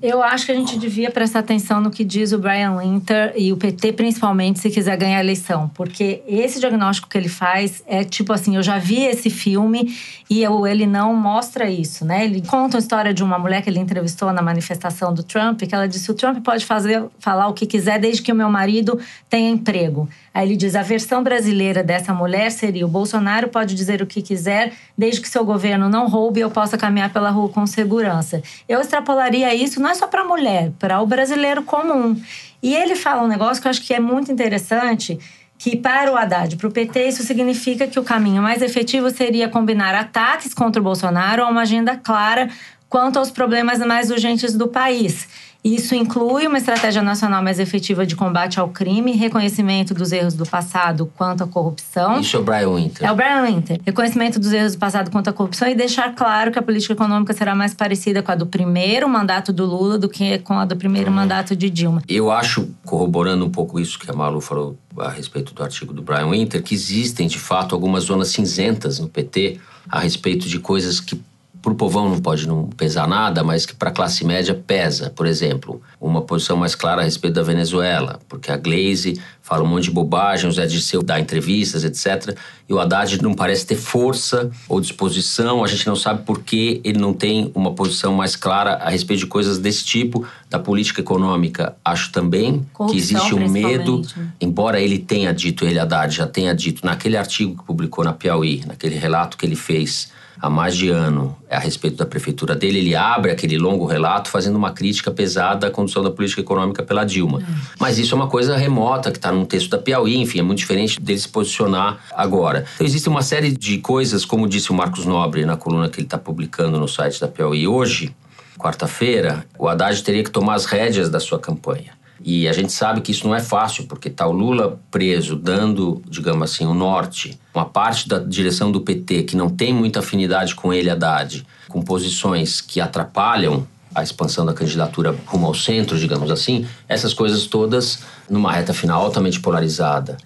Eu acho que a gente devia prestar atenção no que diz o Brian Winter e o PT, principalmente, se quiser ganhar a eleição. Porque esse diagnóstico que ele faz é tipo assim: eu já vi esse filme e eu- ele não mostra isso, né? Ele conta a história de uma mulher que ele entrevistou na manifestação do Trump, que ela disse: o Trump pode fazer, falar o que quiser desde que o meu marido tenha emprego. Aí ele diz: a versão brasileira dessa mulher seria: o Bolsonaro pode dizer o que quiser desde que seu governo não roube e eu possa caminhar pela rua com segurança. Eu extrapolaria isso não é só para a mulher, para o brasileiro comum. E ele fala um negócio que eu acho que é muito interessante. Que para o Haddad, para o PT, isso significa que o caminho mais efetivo seria combinar ataques contra o Bolsonaro a uma agenda clara quanto aos problemas mais urgentes do país. Isso inclui uma estratégia nacional mais efetiva de combate ao crime, reconhecimento dos erros do passado quanto à corrupção. Isso é o Brian Winter. É o Brian Winter. Reconhecimento dos erros do passado quanto à corrupção e deixar claro que a política econômica será mais parecida com a do primeiro mandato do Lula do que com a do primeiro mandato de Dilma. Eu acho, corroborando um pouco isso que a Malu falou a respeito do artigo do Brian Winter, que existem de fato algumas zonas cinzentas no PT a respeito de coisas que para o povão não pode não pesar nada, mas que para a classe média pesa. Por exemplo, uma posição mais clara a respeito da Venezuela, porque a Glaze fala um monte de bobagem, o Zé Dirceu dá entrevistas, etc. E o Haddad não parece ter força ou disposição, a gente não sabe por que ele não tem uma posição mais clara a respeito de coisas desse tipo. Da política econômica, acho também Corrupção, que existe um medo, embora ele tenha dito, ele Haddad já tenha dito naquele artigo que publicou na Piauí, naquele relato que ele fez há mais de ano a respeito da prefeitura dele, ele abre aquele longo relato fazendo uma crítica pesada à condução da política econômica pela Dilma. Mas isso é uma coisa remota que está num texto da Piauí, enfim, é muito diferente dele se posicionar agora. Então existe uma série de coisas, como disse o Marcos Nobre na coluna que ele está publicando no site da Piauí hoje, quarta-feira, o Haddad teria que tomar as rédeas da sua campanha. E a gente sabe que isso não é fácil, porque está o Lula preso, dando, digamos assim, o norte, uma parte da direção do PT que não tem muita afinidade com ele, Haddad, com posições que atrapalham a expansão da candidatura rumo ao centro, digamos assim, essas coisas todas numa reta final altamente polarizada.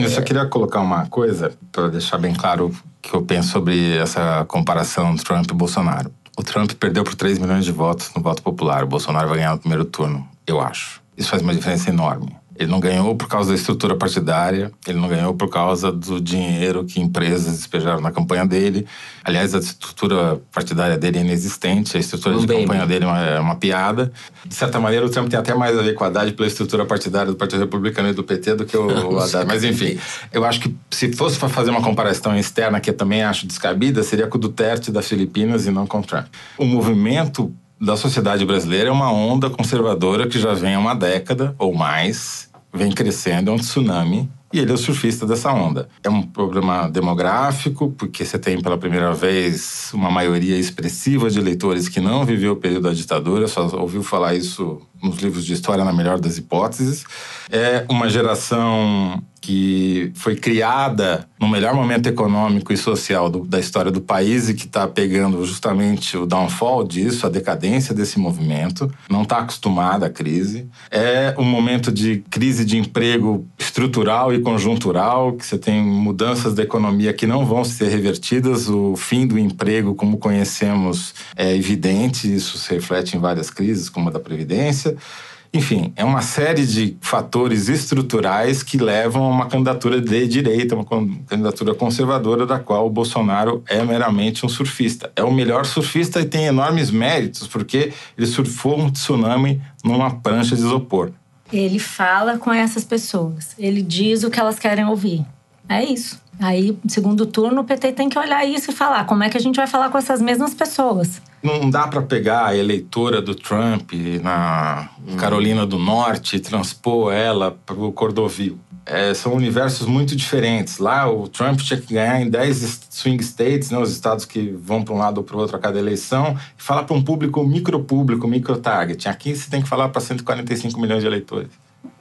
Eu só queria colocar uma coisa para deixar bem claro o que eu penso sobre essa comparação Trump e Bolsonaro. O Trump perdeu por 3 milhões de votos no voto popular. O Bolsonaro vai ganhar no primeiro turno, eu acho. Isso faz uma diferença enorme. Ele não ganhou por causa da estrutura partidária, ele não ganhou por causa do dinheiro que empresas despejaram na campanha dele. Aliás, a estrutura partidária dele é inexistente, a estrutura de campanha bem. dele é uma, é uma piada. De certa maneira, o Trump tem até mais a ver com a Haddad pela estrutura partidária do Partido Republicano e do PT do que o, o Haddad. Mas enfim, eu acho que se fosse para fazer uma comparação externa, que eu também acho descabida, seria com o Duterte das Filipinas e não com o Trump. O movimento da sociedade brasileira é uma onda conservadora que já vem há uma década ou mais, vem crescendo, é um tsunami. E ele é o surfista dessa onda. É um problema demográfico, porque você tem pela primeira vez uma maioria expressiva de eleitores que não viveu o período da ditadura, só ouviu falar isso nos livros de história, na melhor das hipóteses. É uma geração que foi criada no melhor momento econômico e social do- da história do país e que está pegando justamente o downfall disso, a decadência desse movimento, não está acostumada à crise. É um momento de crise de emprego estrutural e conjuntural, que você tem mudanças da economia que não vão ser revertidas. O fim do emprego, como conhecemos, é evidente, isso se reflete em várias crises, como a da Previdência. Enfim, é uma série de fatores estruturais que levam a uma candidatura de direita, uma candidatura conservadora, da qual o Bolsonaro é meramente um surfista. É o melhor surfista e tem enormes méritos, porque ele surfou um tsunami numa prancha de isopor. Ele fala com essas pessoas. Ele diz o que elas querem ouvir. É isso. Aí, segundo turno, o PT tem que olhar isso e falar como é que a gente vai falar com essas mesmas pessoas. Não dá para pegar a eleitora do Trump na Carolina do Norte e transpor ela para o Cordovil. É, são universos muito diferentes. Lá, o Trump tinha que ganhar em 10 swing states, né, os estados que vão para um lado ou para o outro a cada eleição, e falar para um público micropúblico, micro-target. Aqui você tem que falar para 145 milhões de eleitores.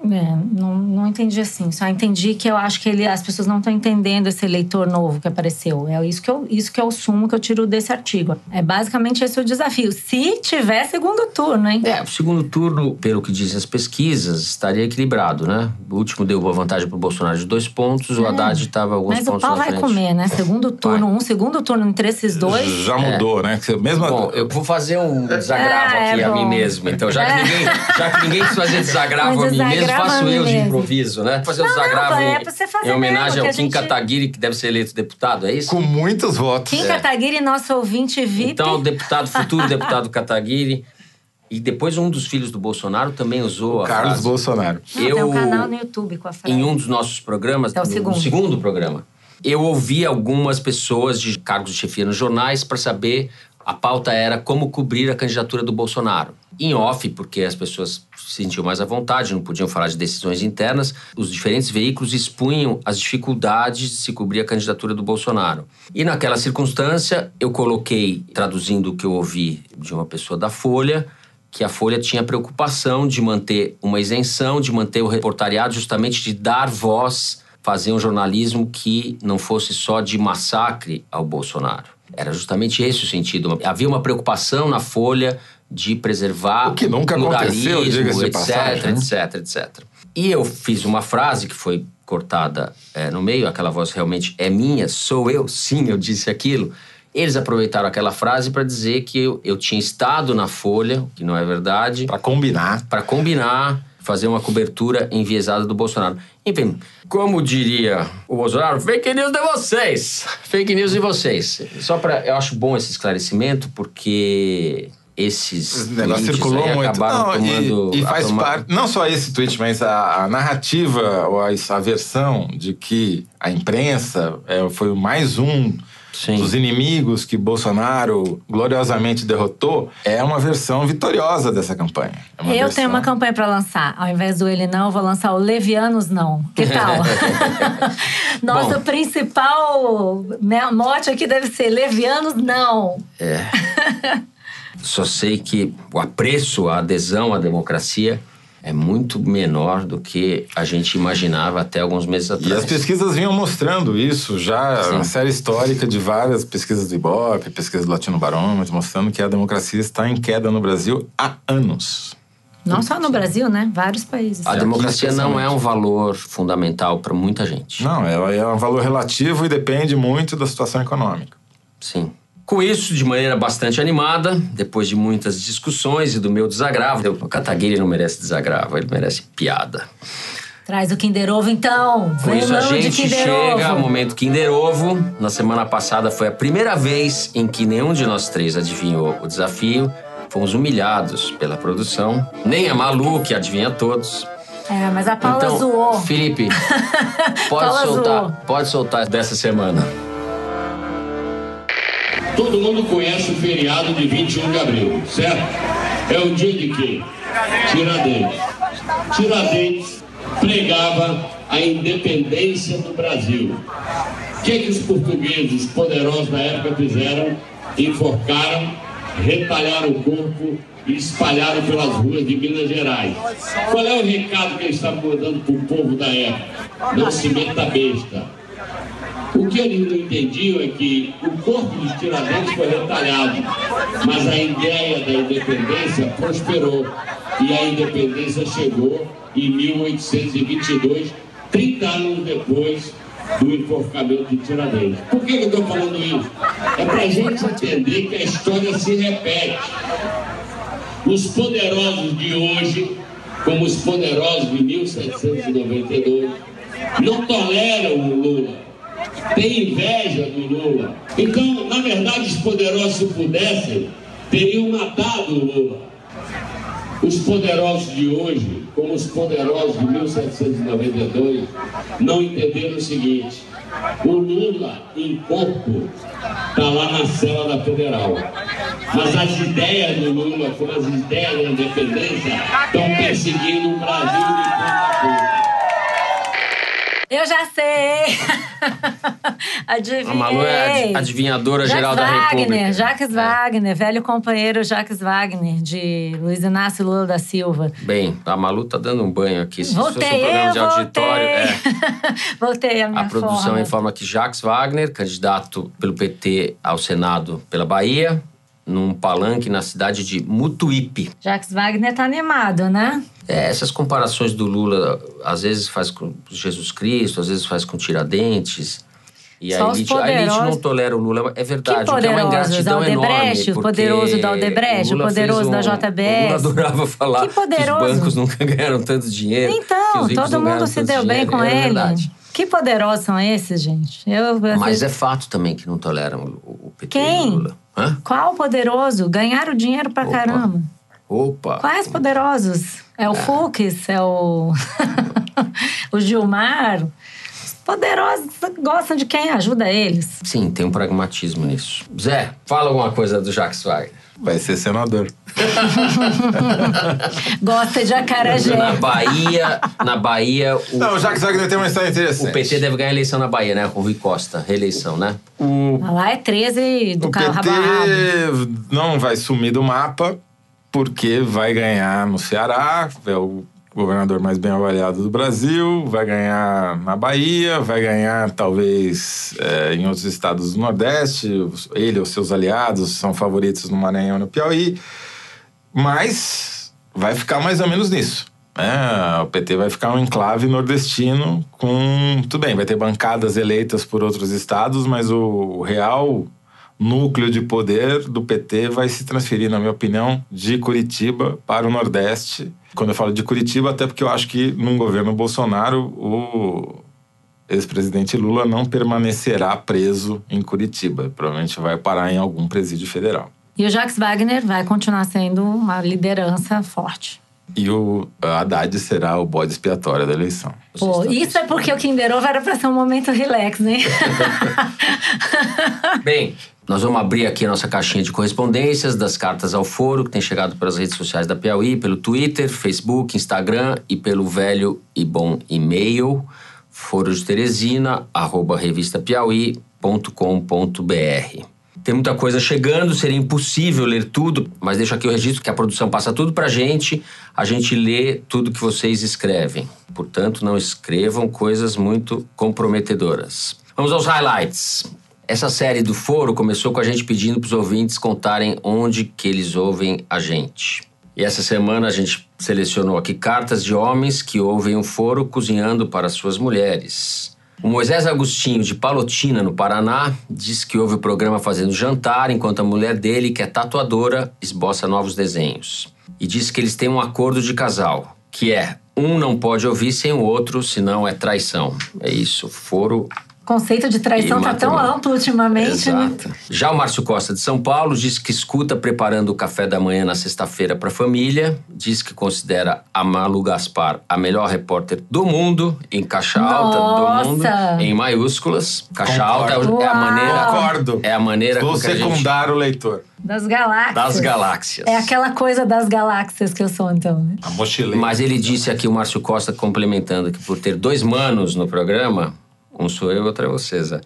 É, não, não entendi assim. Só entendi que eu acho que ele, as pessoas não estão entendendo esse eleitor novo que apareceu. É isso que, eu, isso que é o sumo que eu tiro desse artigo. É basicamente esse o desafio. Se tiver segundo turno, hein? É, o segundo turno, pelo que dizem as pesquisas, estaria equilibrado, né? O último deu uma vantagem para o Bolsonaro de dois pontos, o Haddad estava alguns Mas o pontos pau na vai frente. comer, né? Segundo turno, um segundo turno entre esses dois. Já mudou, né? Que Mesmo Bom, eu vou fazer um desagravo é aqui a mim bom. mesmo. Então, já que ninguém, já que ninguém quis fazer desagravo a mim mesmo, desagravo faço eu de improviso, né? Fazer um Não, desagravo é em, pra você fazer em homenagem mesmo, ao Kim gente- Kataguiri, que deve ser eleito deputado, é isso? com muitos votos. Kim Kataguiri, nosso ouvinte VIP. Então, o deputado, futuro deputado Kataguiri. E depois um dos filhos do Bolsonaro também usou a Carlos frase. Bolsonaro. Não, Tem eu- um canal no YouTube com a frase. em um dos nossos programas, É o no- segundo. no segundo programa, eu ouvi algumas pessoas de cargos de chefia nos jornais para saber a pauta era como cobrir a candidatura do Bolsonaro. Em off, porque as pessoas se sentiam mais à vontade, não podiam falar de decisões internas, os diferentes veículos expunham as dificuldades de se cobrir a candidatura do Bolsonaro. E naquela circunstância, eu coloquei, traduzindo o que eu ouvi de uma pessoa da Folha, que a Folha tinha preocupação de manter uma isenção, de manter o reportariado, justamente de dar voz, fazer um jornalismo que não fosse só de massacre ao Bolsonaro. Era justamente esse o sentido. Havia uma preocupação na Folha de preservar O que nunca aconteceu, etc, passagem, né? etc, etc. E eu fiz uma frase que foi cortada é, no meio, aquela voz realmente é minha, sou eu, sim, eu disse aquilo. Eles aproveitaram aquela frase para dizer que eu, eu tinha estado na Folha, que não é verdade, Pra combinar. para combinar, fazer uma cobertura enviesada do Bolsonaro. Enfim, como diria o Bolsonaro, fake news de vocês. Fake news de vocês. Só para eu acho bom esse esclarecimento porque esses Esse negócio circulou aí muito. acabaram Não, tomando e, e faz toma- parte. Não só esse tweet, mas a, a narrativa ou a, a versão de que a imprensa é, foi mais um Sim. dos inimigos que Bolsonaro gloriosamente derrotou é uma versão vitoriosa dessa campanha. É Eu versão- tenho uma campanha pra lançar. Ao invés do ele não, eu vou lançar o Levianos não. Que tal? Nosso Bom. principal né, mote aqui deve ser Levianos não. Só sei que o apreço, a adesão à democracia é muito menor do que a gente imaginava até alguns meses E atrás. as pesquisas vinham mostrando isso já, Sim. uma série histórica de várias pesquisas do Ibope, pesquisas do Latino Barômetro, mostrando que a democracia está em queda no Brasil há anos. Não só no Brasil, né? Vários países. A Aqui, democracia não é um valor fundamental para muita gente. Não, ela é um valor relativo e depende muito da situação econômica. Sim. Com isso, de maneira bastante animada, depois de muitas discussões e do meu desagravo, o Kataguiri não merece desagravo, ele merece piada. Traz o Kinder Ovo, então. Com isso, a gente chega ao momento Kinder Ovo. Na semana passada foi a primeira vez em que nenhum de nós três adivinhou o desafio. Fomos humilhados pela produção. Nem a Malu, que adivinha todos. É, mas a Paula então, zoou. Felipe, pode Paula soltar, zoou. pode soltar dessa semana. Todo mundo conhece o feriado de 21 de abril, certo? É o dia de quê? Tiradentes. Tiradentes pregava a independência do Brasil. O que, que os portugueses poderosos da época fizeram? Enforcaram, retalharam o corpo e espalharam pelas ruas de Minas Gerais. Qual é o recado que eles estavam mandando para o povo da época? Não se meta besta. O que eles não entendiam é que o corpo de Tiradentes foi retalhado, mas a ideia da independência prosperou e a independência chegou em 1822, 30 anos depois do enforcamento de Tiradentes. Por que eu estou falando isso? É para a gente entender que a história se repete. Os poderosos de hoje, como os poderosos de 1792, não toleram o Lula tem inveja do Lula. Então, na verdade, os poderosos, se pudessem, teriam matado o Lula. Os poderosos de hoje, como os poderosos de 1792, não entenderam o seguinte: o Lula, em corpo, está lá na cela da Federal. Mas as ideias do Lula, como as ideias da independência, estão perseguindo o Brasil de ponta a ponta. Eu já sei! Adivinhei! A Malu é a adivinhadora Jacques geral da Wagner, República. Jacques Wagner, velho companheiro Jacques Wagner, de Luiz Inácio Lula da Silva. Bem, a Malu tá dando um banho aqui. Se Voltei, fosse um programa de auditório, é. voltei. voltei a minha A produção forma. informa que Jacques Wagner, candidato pelo PT ao Senado pela Bahia, num palanque na cidade de Mutuípe. Jacques Wagner tá animado, né? É, essas comparações do Lula, às vezes faz com Jesus Cristo, às vezes faz com Tiradentes. E Só a elite, a elite poderosos. não tolera o Lula, é verdade. o que é uma poderosos, ingratidão Aldebrecht, enorme. o poderoso da Aldebrecht, o Lula poderoso fez da um- JBS. O Lula adorava falar Que poderoso. que os bancos nunca ganharam tanto dinheiro. Então, todo mundo se deu bem dinheiro. com é ele. Verdade. Que poderosos são esses, gente? Eu, Mas é fato também que não toleram o o PT e o Quem? Lula. Hã? Qual poderoso? Ganharam dinheiro pra Opa. caramba. Opa! Quais poderosos? É o Fux? É o. o Gilmar? Os poderosos gostam de quem ajuda eles. Sim, tem um pragmatismo nisso. Zé, fala alguma coisa do Jacques Wagner. Vai ser senador. Gosta de acarajé. Na Bahia, na Bahia, o, Não, o Jacques Wagner tem uma história interessante. o PT deve ganhar a eleição na Bahia, né? Com o Rui Costa, reeleição, né? O, Lá é 13 do o carro PT rabo. não vai sumir do mapa porque vai ganhar no Ceará, é o governador mais bem avaliado do Brasil, vai ganhar na Bahia, vai ganhar talvez é, em outros estados do Nordeste. Ele ou seus aliados são favoritos no Maranhão e no Piauí, mas vai ficar mais ou menos nisso. É, o PT vai ficar um enclave nordestino com. Tudo bem, vai ter bancadas eleitas por outros estados, mas o real núcleo de poder do PT vai se transferir, na minha opinião, de Curitiba para o Nordeste. Quando eu falo de Curitiba, até porque eu acho que num governo Bolsonaro, o ex-presidente Lula não permanecerá preso em Curitiba. Provavelmente vai parar em algum presídio federal. E o Jacques Wagner vai continuar sendo uma liderança forte. E o Haddad será o bode expiatório da eleição. Pô, isso é porque o Kinder Ovo era para ser um momento relax, né? Bem, nós vamos abrir aqui a nossa caixinha de correspondências das cartas ao foro, que tem chegado pelas redes sociais da Piauí, pelo Twitter, Facebook, Instagram e pelo velho e bom e-mail foro de Teresina, arroba revistapiauí.com.br. Tem muita coisa chegando, seria impossível ler tudo, mas deixo aqui o registro que a produção passa tudo pra gente, a gente lê tudo que vocês escrevem. Portanto, não escrevam coisas muito comprometedoras. Vamos aos highlights. Essa série do Foro começou com a gente pedindo para os ouvintes contarem onde que eles ouvem a gente. E essa semana a gente selecionou aqui cartas de homens que ouvem o Foro cozinhando para suas mulheres. O Moisés Agostinho, de Palotina, no Paraná, diz que ouve o programa fazendo jantar enquanto a mulher dele, que é tatuadora, esboça novos desenhos. E diz que eles têm um acordo de casal, que é um não pode ouvir sem o outro, senão é traição. É isso, foro conceito de traição está tão amplo ultimamente, né? Exato. né? Já o Márcio Costa de São Paulo diz que escuta preparando o café da manhã na sexta-feira para a família, diz que considera a Malu Gaspar a melhor repórter do mundo, em caixa alta Nossa. do mundo, em maiúsculas. Caixa Concordo. alta é a maneira. Concordo. É a maneira Vou secundar gente... o leitor. Das galáxias. Das galáxias. É aquela coisa das galáxias que eu sou, então. Né? A mochileira. Mas ele disse aqui, o Márcio Costa, complementando, que por ter dois manos no programa, um sou eu, outro é você, Zé.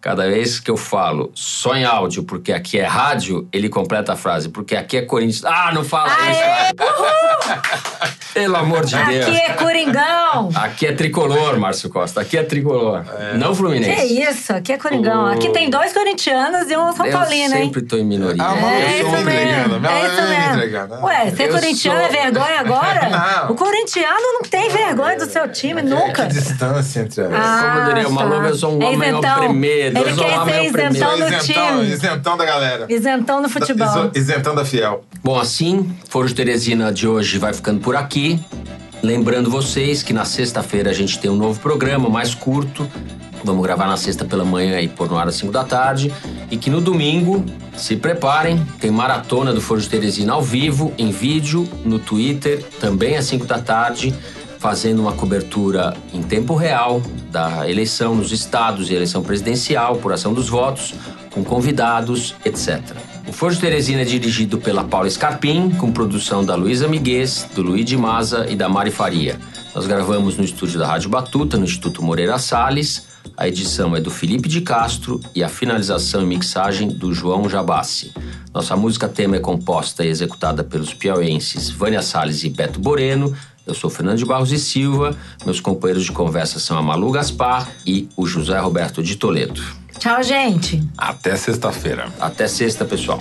Cada vez que eu falo só em áudio, porque aqui é rádio, ele completa a frase, porque aqui é Corinthians. Ah, não fala Aê, isso! Pelo amor de aqui Deus. Aqui é Coringão. Aqui é tricolor, Márcio Costa. Aqui é tricolor. É. Não Fluminense. Que isso, aqui é Coringão. O... Aqui tem dois corintianos e um São Paulino, hein? Eu sempre tô em minoria. Ah, é, eu sou isso mesmo. É isso mesmo. Ué, ser eu corintiano sou... é vergonha agora? não. O corintiano não tem vergonha do seu time, nunca. Que distância entre elas. Ah, Como diria o Maluco, eu sou um homem ao primeiro. Ele quer ser isentão do time. Isentão da galera. Isentão do futebol. Isentão da fiel. Bom, assim, Foro de Teresina de hoje vai ficando por aqui. Lembrando vocês que na sexta-feira a gente tem um novo programa mais curto. Vamos gravar na sexta pela manhã e pôr no ar às 5 da tarde. E que no domingo, se preparem, tem maratona do Foro de Teresina ao vivo, em vídeo, no Twitter, também às 5 da tarde, fazendo uma cobertura em tempo real da eleição nos estados e eleição presidencial, apuração dos votos, com convidados, etc. O Foro de Teresina é dirigido pela Paula Scarpim, com produção da Luísa Miguez, do Luigi Maza e da Mari Faria. Nós gravamos no estúdio da Rádio Batuta, no Instituto Moreira Salles. A edição é do Felipe de Castro e a finalização e mixagem do João Jabassi. Nossa música tema é composta e executada pelos piauenses Vânia Salles e Beto Boreno. Eu sou Fernando de Barros e Silva. Meus companheiros de conversa são a Malu Gaspar e o José Roberto de Toledo. Tchau, gente. Até sexta-feira. Até sexta, pessoal.